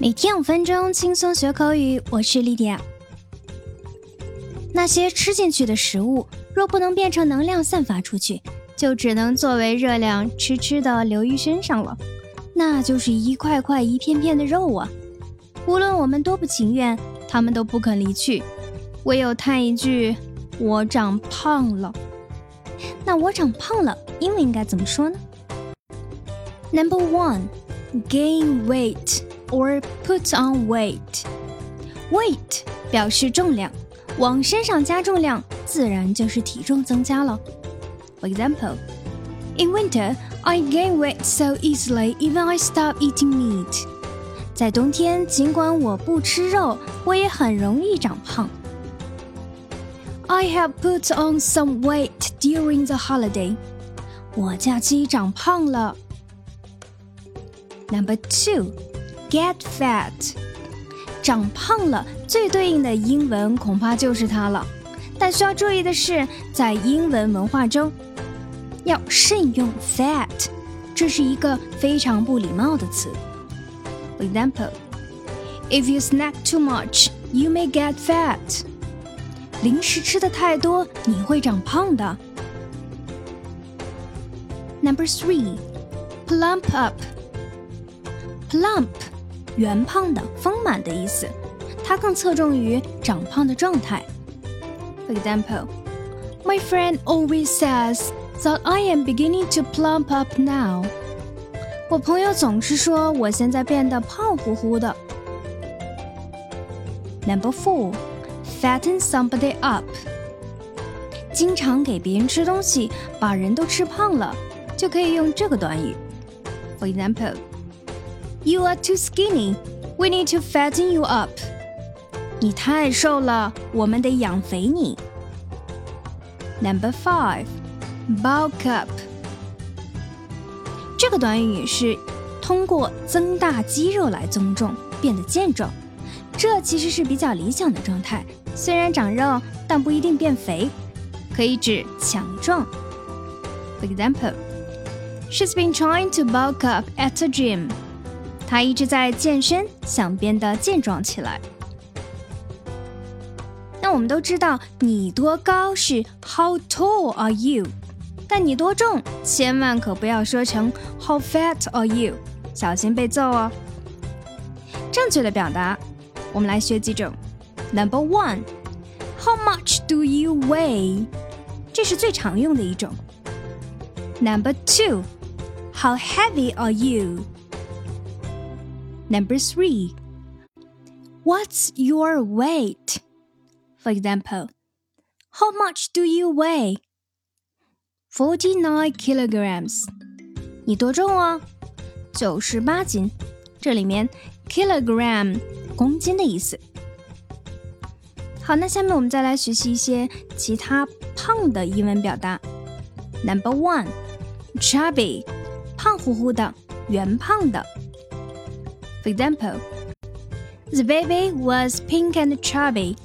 每天五分钟轻松学口语，我是莉迪亚。那些吃进去的食物，若不能变成能量散发出去，就只能作为热量痴痴的留于身上了。那就是一块块、一片片的肉啊！无论我们多不情愿，他们都不肯离去，唯有叹一句：“我长胖了。”那我长胖了，英文应该怎么说呢？Number one, gain weight. or put on weight. Weight 表示重量，往身上加重量，自然就是体重增加了。For example, in winter, I gain weight so easily even I stop eating meat. 在冬天，尽管我不吃肉，我也很容易长胖。I have put on some weight during the holiday. 我假期长胖了。Number two. Get fat，长胖了，最对应的英文恐怕就是它了。但需要注意的是，在英文文化中，要慎用 fat，这是一个非常不礼貌的词。For example, if you snack too much, you may get fat。零食吃的太多，你会长胖的。Number three, plump up. Plump 圆胖的、丰满的意思，它更侧重于长胖的状态。For example, my friend always says that I am beginning to plump up now. 我朋友总是说我现在变得胖乎乎的。Number four, fatten somebody up. 经常给别人吃东西，把人都吃胖了，就可以用这个短语。For example. You are too skinny. We need to fatten you up. 你太瘦了，我们得养肥你。Number five, bulk up. 这个短语是通过增大肌肉来增重，变得健壮。这其实是比较理想的状态，虽然长肉，但不一定变肥，可以指强壮。For example, she's been trying to bulk up at the gym. 他一直在健身，想变得健壮起来。那我们都知道，你多高是 How tall are you？但你多重，千万可不要说成 How fat are you？小心被揍哦。正确的表达，我们来学几种。Number one，How much do you weigh？这是最常用的一种。Number two，How heavy are you？you？Number three, what's your weight? For example, how much do you weigh? Forty-nine kilograms. 你多重啊？九十八斤。这里面 kilogram 公斤的意思。好，那下面我们再来学习一些其他胖的英文表达。Number one, chubby，胖乎乎的，圆胖的。 For example, the baby was pink and chubby.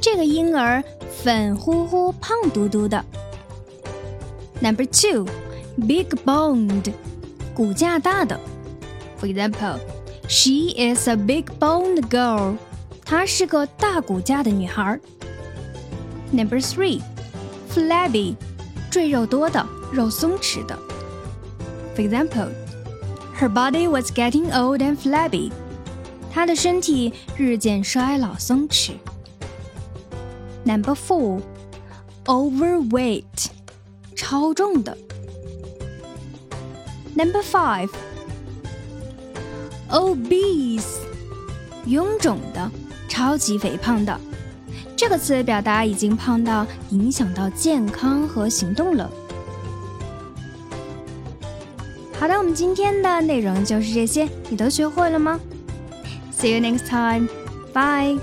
这个婴儿粉乎乎、胖嘟嘟的。Number two, big boned，骨架大的。For example, she is a big boned girl. 她是个大骨架的女孩。Number three, flabby，赘肉多的、肉松弛的。For example. Her body was getting old and flabby. 她的身体日渐衰老松弛。Number four, overweight，超重的。Number five, obese，臃肿的，超级肥胖的。这个词表达已经胖到影响到健康和行动了。好的，我们今天的内容就是这些，你都学会了吗？See you next time. Bye.